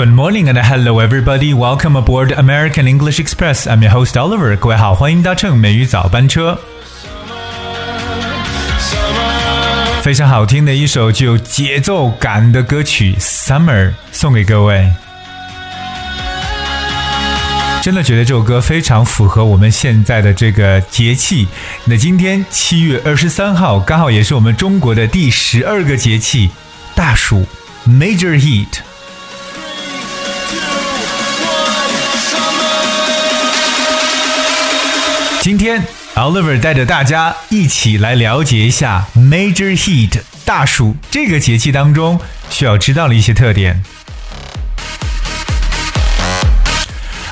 Good morning and hello everybody. Welcome aboard American English Express. I'm your host Oliver. 各位好，欢迎搭乘美语早班车。非常好听的一首具有节奏感的歌曲《Summer》送给各位。真的觉得这首歌非常符合我们现在的这个节气。那今天七月二十三号，刚好也是我们中国的第十二个节气——大暑 （Major Heat）。今天 Oliver 带着大家一起来了解一下 Major Heat 大暑这个节气当中需要知道的一些特点。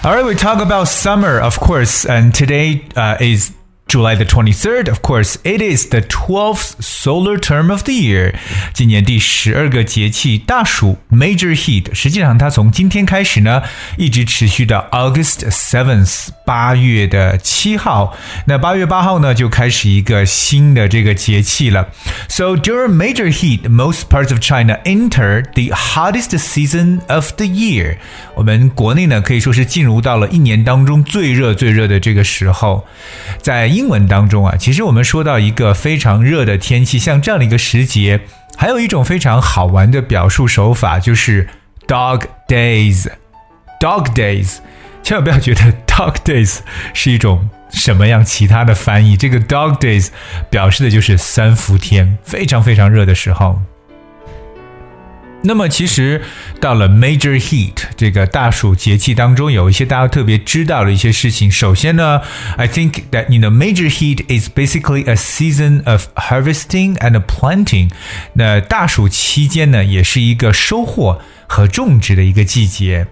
Alright, we talk about summer, of course, and today uh, is July the 23rd. Of course, it is the 12th solar term of the year. 今年第十二个节气大暑 Major Heat，实际上它从今天开始呢，一直持续到 August 7th，八月的七号。那八月八号呢，就开始一个新的这个节气了。So during Major Heat, most parts of China enter the hottest season of the year. 我们国内呢可以说是进入到了一年当中最热最热的这个时候。在 英文当中啊，其实我们说到一个非常热的天气，像这样的一个时节，还有一种非常好玩的表述手法，就是 dog days。dog days，千万不要觉得 dog days 是一种什么样其他的翻译，这个 dog days 表示的就是三伏天，非常非常热的时候。那么，其实到了 Major Heat 这个大暑节气当中，有一些大家特别知道的一些事情。首先呢，I think that you know Major Heat is basically a season of harvesting and planting。那大暑期间呢，也是一个收获和种植的一个季节。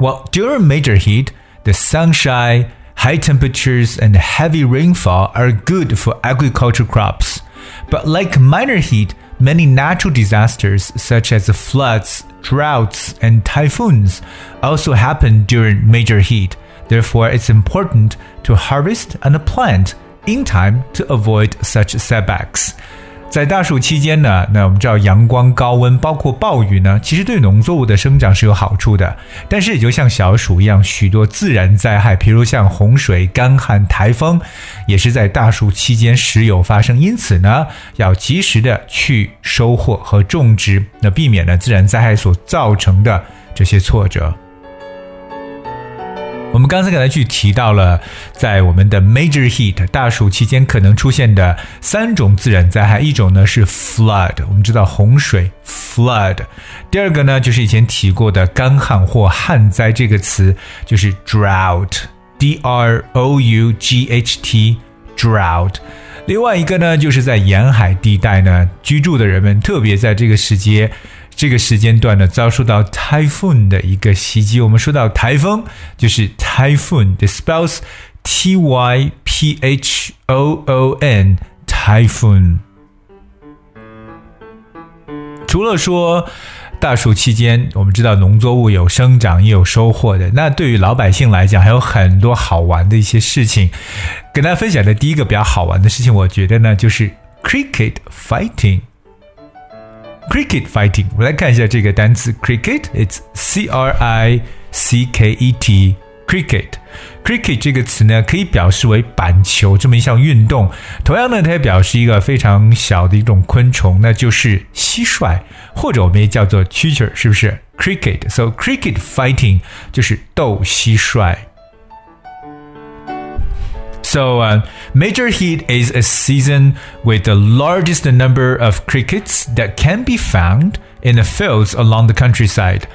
Well, during major heat, the sunshine, high temperatures, and heavy rainfall are good for agriculture crops. But like minor heat, many natural disasters such as floods, droughts, and typhoons also happen during major heat. Therefore, it's important to harvest and plant in time to avoid such setbacks. 在大暑期间呢，那我们知道阳光高温，包括暴雨呢，其实对农作物的生长是有好处的。但是也就像小暑一样，许多自然灾害，比如像洪水、干旱、台风，也是在大暑期间时有发生。因此呢，要及时的去收获和种植，那避免呢自然灾害所造成的这些挫折。我们刚才给大家去提到了，在我们的 major heat 大暑期间可能出现的三种自然灾害，一种呢是 flood，我们知道洪水 flood；第二个呢就是以前提过的干旱或旱灾这个词，就是 drought，d r o u g h t drought。另外一个呢，就是在沿海地带呢居住的人们，特别在这个时节。这个时间段呢，遭受到 typhoon 的一个袭击。我们说到台风，就是 typhoon，it spells T Y P H O O N typhoon。除了说大暑期间，我们知道农作物有生长也有收获的，那对于老百姓来讲，还有很多好玩的一些事情。跟大家分享的第一个比较好玩的事情，我觉得呢，就是 cricket fighting。Cricket fighting，我们来看一下这个单词 cricket，it's C R I C K E T cricket。cricket 这个词呢，可以表示为板球这么一项运动。同样呢，它也表示一个非常小的一种昆虫，那就是蟋蟀，或者我们也叫做蛐蛐，是不是？cricket，so cricket fighting 就是斗蟋蟀。So, uh, major heat is a season with the largest number of crickets that can be found in the fields along the countryside.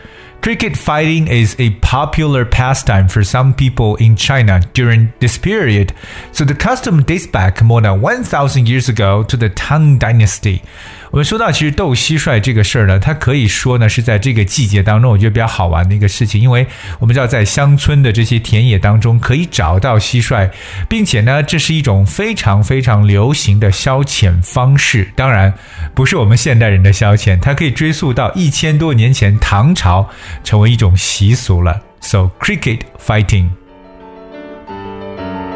Cricket fighting is a popular pastime for some people in China during this period, so the custom dates back more than 1,000 years ago to the Tang Dynasty. 我们说到，其实斗蟋蟀这个事儿呢，它可以说呢是在这个季节当中，我觉得比较好玩的一个事情，因为我们知道在乡村的这些田野当中可以找到蟋蟀，并且呢，这是一种非常非常流行的消遣方式。当然，不是我们现代人的消遣，它可以追溯到一千多年前唐朝，成为一种习俗了。So cricket fighting.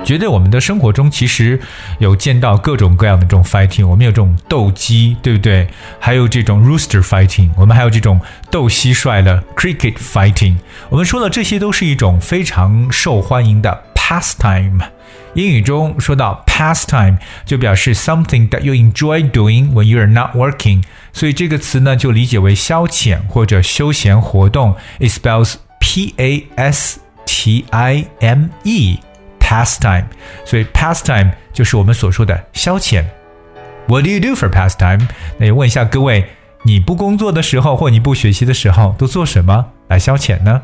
觉得我们的生活中其实有见到各种各样的这种 fighting，我们有这种斗鸡，对不对？还有这种 rooster fighting，我们还有这种斗蟋蟀的 cricket fighting。我们说的这些都是一种非常受欢迎的 pastime。英语中说到 pastime 就表示 something that you enjoy doing when you are not working，所以这个词呢就理解为消遣或者休闲活动。It spells P A S T I M E pastime，所以 pastime 就是我们所说的消遣。What do you do for pastime？那也问一下各位，你不工作的时候或你不学习的时候都做什么来消遣呢？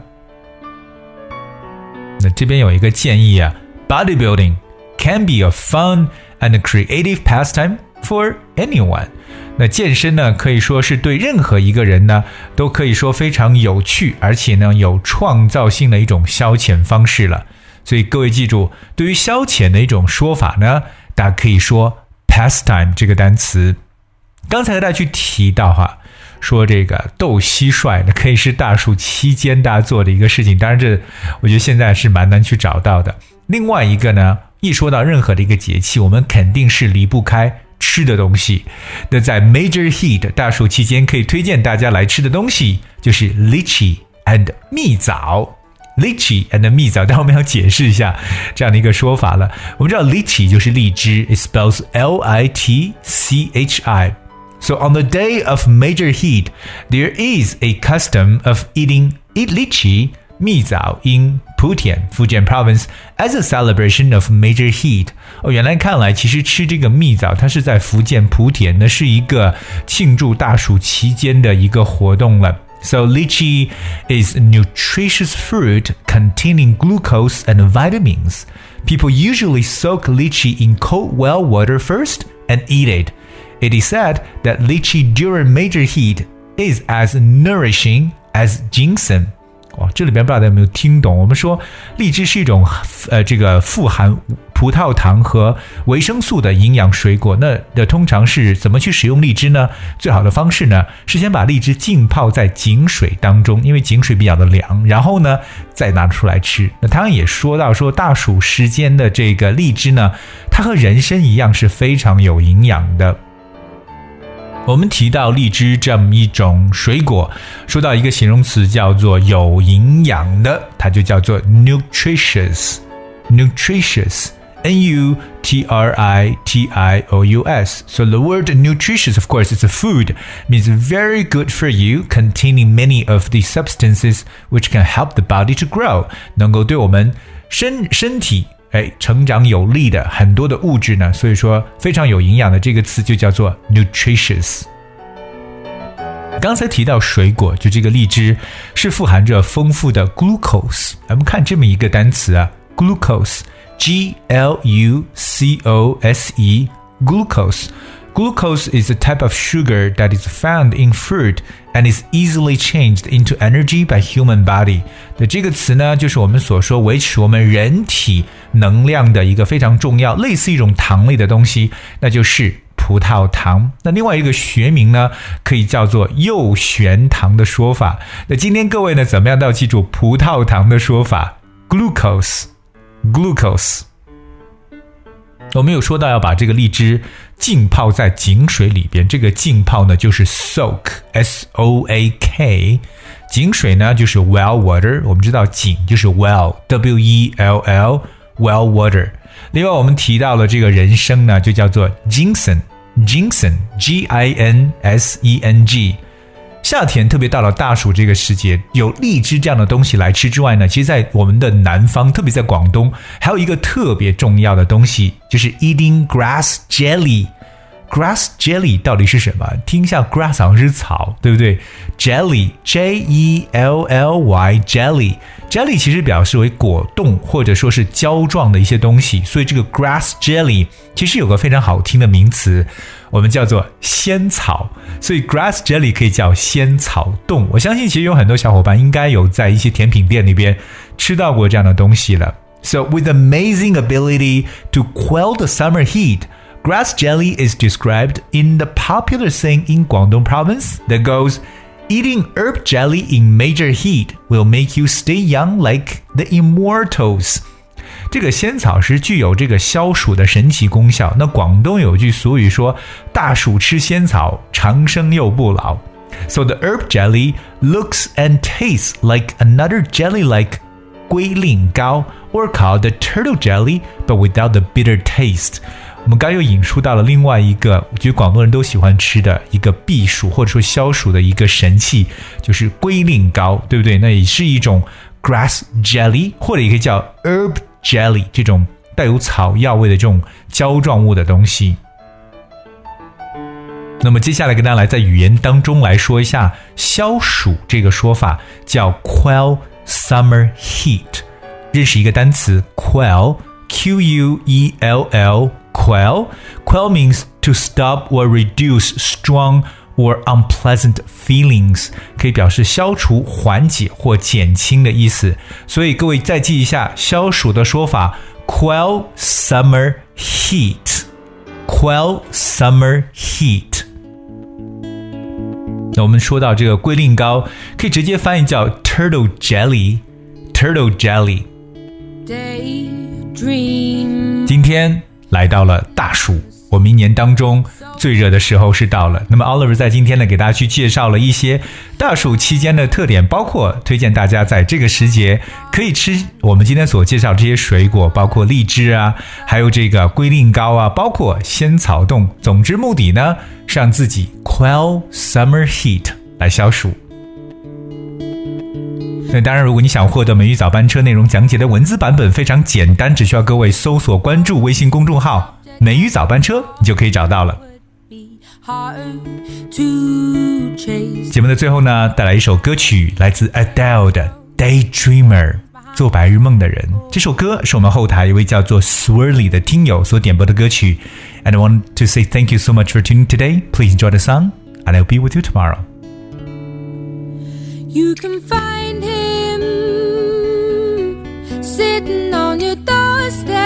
那这边有一个建议啊，bodybuilding。can be a fun and creative pastime for anyone。那健身呢，可以说是对任何一个人呢，都可以说非常有趣，而且呢有创造性的一种消遣方式了。所以各位记住，对于消遣的一种说法呢，大家可以说 pastime 这个单词。刚才和大家去提到哈，说这个斗蟋蟀，呢可以是大暑期间大家做的一个事情。当然，这我觉得现在是蛮难去找到的。另外一个呢？一说到任何的一个节气，我们肯定是离不开吃的东西。那在 Major Heat 大暑期间，可以推荐大家来吃的东西就是 lychee and 蜜枣。lychee and 蜜枣，但我们要解释一下这样的一个说法了。我们知道 lychee 就是荔枝，it spells L I T C H I。So on the day of major heat, there is a custom of eating eat lychee 蜜枣 in 莆田福建 province as a celebration of major heat。哦，原来看来其实吃这个蜜枣，它是在福建莆田呢，是一个庆祝大暑期间的一个活动了。 So lychee is nutritious fruit containing glucose and vitamins. People usually soak lychee in cold well water first and eat it. It is said that lychee during major heat is as nourishing as ginseng. 哇，这里边不知道大家有没有听懂？我们说荔枝是一种呃，这个富含葡萄糖和维生素的营养水果。那的通常是怎么去使用荔枝呢？最好的方式呢，是先把荔枝浸泡在井水当中，因为井水比较的凉，然后呢再拿出来吃。那他也说到说大暑时间的这个荔枝呢，它和人参一样是非常有营养的。我们提到荔枝这么一种水果，说到一个形容词叫做有营养的，它就叫做 nutritious。nutritious。N U T R I T I O U S. So the word nutritious, of course, is a food, means very good for you, containing many of the substances which can help the body to grow. 能够对我们身身体 哎，成长有利的很多的物质呢，所以说非常有营养的这个词就叫做 nutritious。刚才提到水果，就这个荔枝是富含着丰富的 glucose。我们看这么一个单词啊，glucose，G L U C O S E，glucose。Glucose is a type of sugar that is found in fruit and is easily changed into energy by human body。的这个词呢，就是我们所说维持我们人体 能量的一个非常重要，类似一种糖类的东西，那就是葡萄糖。那另外一个学名呢，可以叫做右旋糖的说法。那今天各位呢，怎么样都要记住葡萄糖的说法，glucose，glucose。我们有说到要把这个荔枝浸泡在井水里边，这个浸泡呢就是 soak，s o a k，井水呢就是 well water，我们知道井就是 well，w e l l Well water。另外我们提到了这个人参呢，就叫做 ginseng，ginseng，g i n s e n g。夏天特别到了大暑这个时节，有荔枝这样的东西来吃之外呢，其实，在我们的南方，特别在广东，还有一个特别重要的东西，就是 eating grass jelly。grass jelly 到底是什么？听一下，grass 好像是草，对不对 Jelly，J-E-L-L-Y，jelly y，jelly，jelly 其实表示为果冻或者说是胶状的一些东西，所以这个 grass jelly 其实有个非常好听的名词。我们叫做仙草，所以 grass jelly 可以叫仙草冻。我相信其实有很多小伙伴应该有在一些甜品店里边吃到过这样的东西了。So with amazing ability to quell the summer heat, grass jelly is described in the popular saying in Guangdong province that goes, Eating herb jelly in major heat will make you stay young like the immortals. 这个仙草是具有这个消暑的神奇功效。那广东有句俗语说：“大暑吃仙草，长生又不老。” So the herb jelly looks and tastes like another jelly like 龟苓膏 or called the turtle jelly, but without the bitter taste. 我们刚又引述到了另外一个，我觉得广东人都喜欢吃的一个避暑或者说消暑的一个神器，就是龟苓膏，对不对？那也是一种 grass jelly，或者也可以叫 herb jelly 这种带有草药味的这种胶状物的东西。那么接下来跟大家来在语言当中来说一下消暑这个说法，叫 quell summer heat。认识一个单词 quell，q u e l l quell quell means to stop or reduce strong or unpleasant feelings，可以表示消除、缓解或减轻的意思。所以各位再记一下消暑的说法：quell summer heat。quell summer heat。那我们说到这个龟苓膏，可以直接翻译叫 turtle jelly。turtle jelly。今天 来到了大暑，我们一年当中最热的时候是到了。那么 Oliver 在今天呢，给大家去介绍了一些大暑期间的特点，包括推荐大家在这个时节可以吃我们今天所介绍这些水果，包括荔枝啊，还有这个龟苓膏啊，包括仙草冻。总之目的呢，是让自己 quell summer heat 来消暑。那当然，如果你想获得美语早班车内容讲解的文字版本，非常简单，只需要各位搜索关注微信公众号“美语早班车”，你就可以找到了。节目的最后呢，带来一首歌曲，来自 Adele 的《Daydreamer》，做白日梦的人。这首歌是我们后台一位叫做 Swirly 的听友所点播的歌曲。And I want to say thank you so much for tuning today. Please enjoy the song, and I'll be with you tomorrow. You can find him sitting on your doorstep,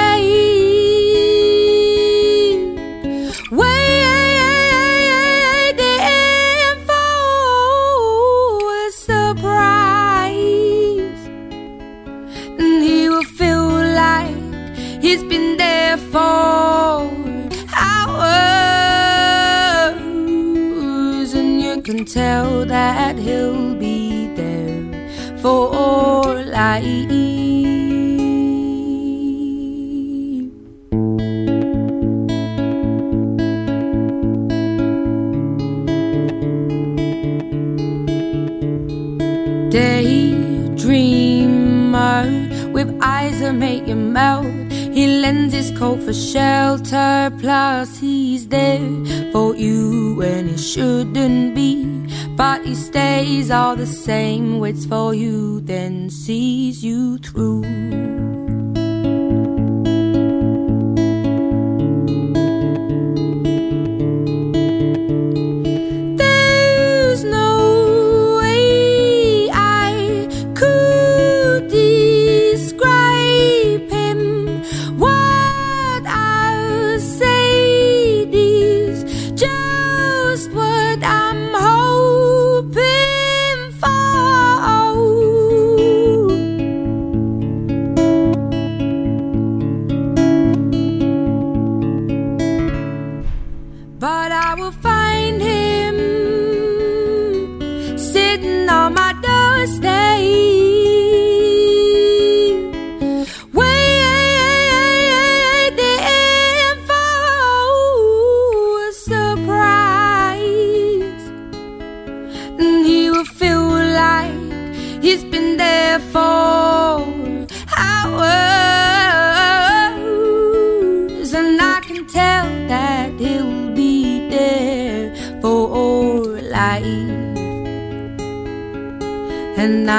that make you melt. He lends his coat for shelter, plus he's there for you when he shouldn't be. But he stays all the same, waits for you, then sees you through.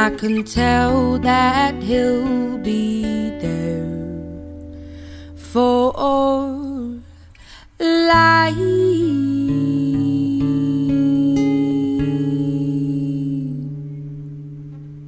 I can tell that he'll be there for life.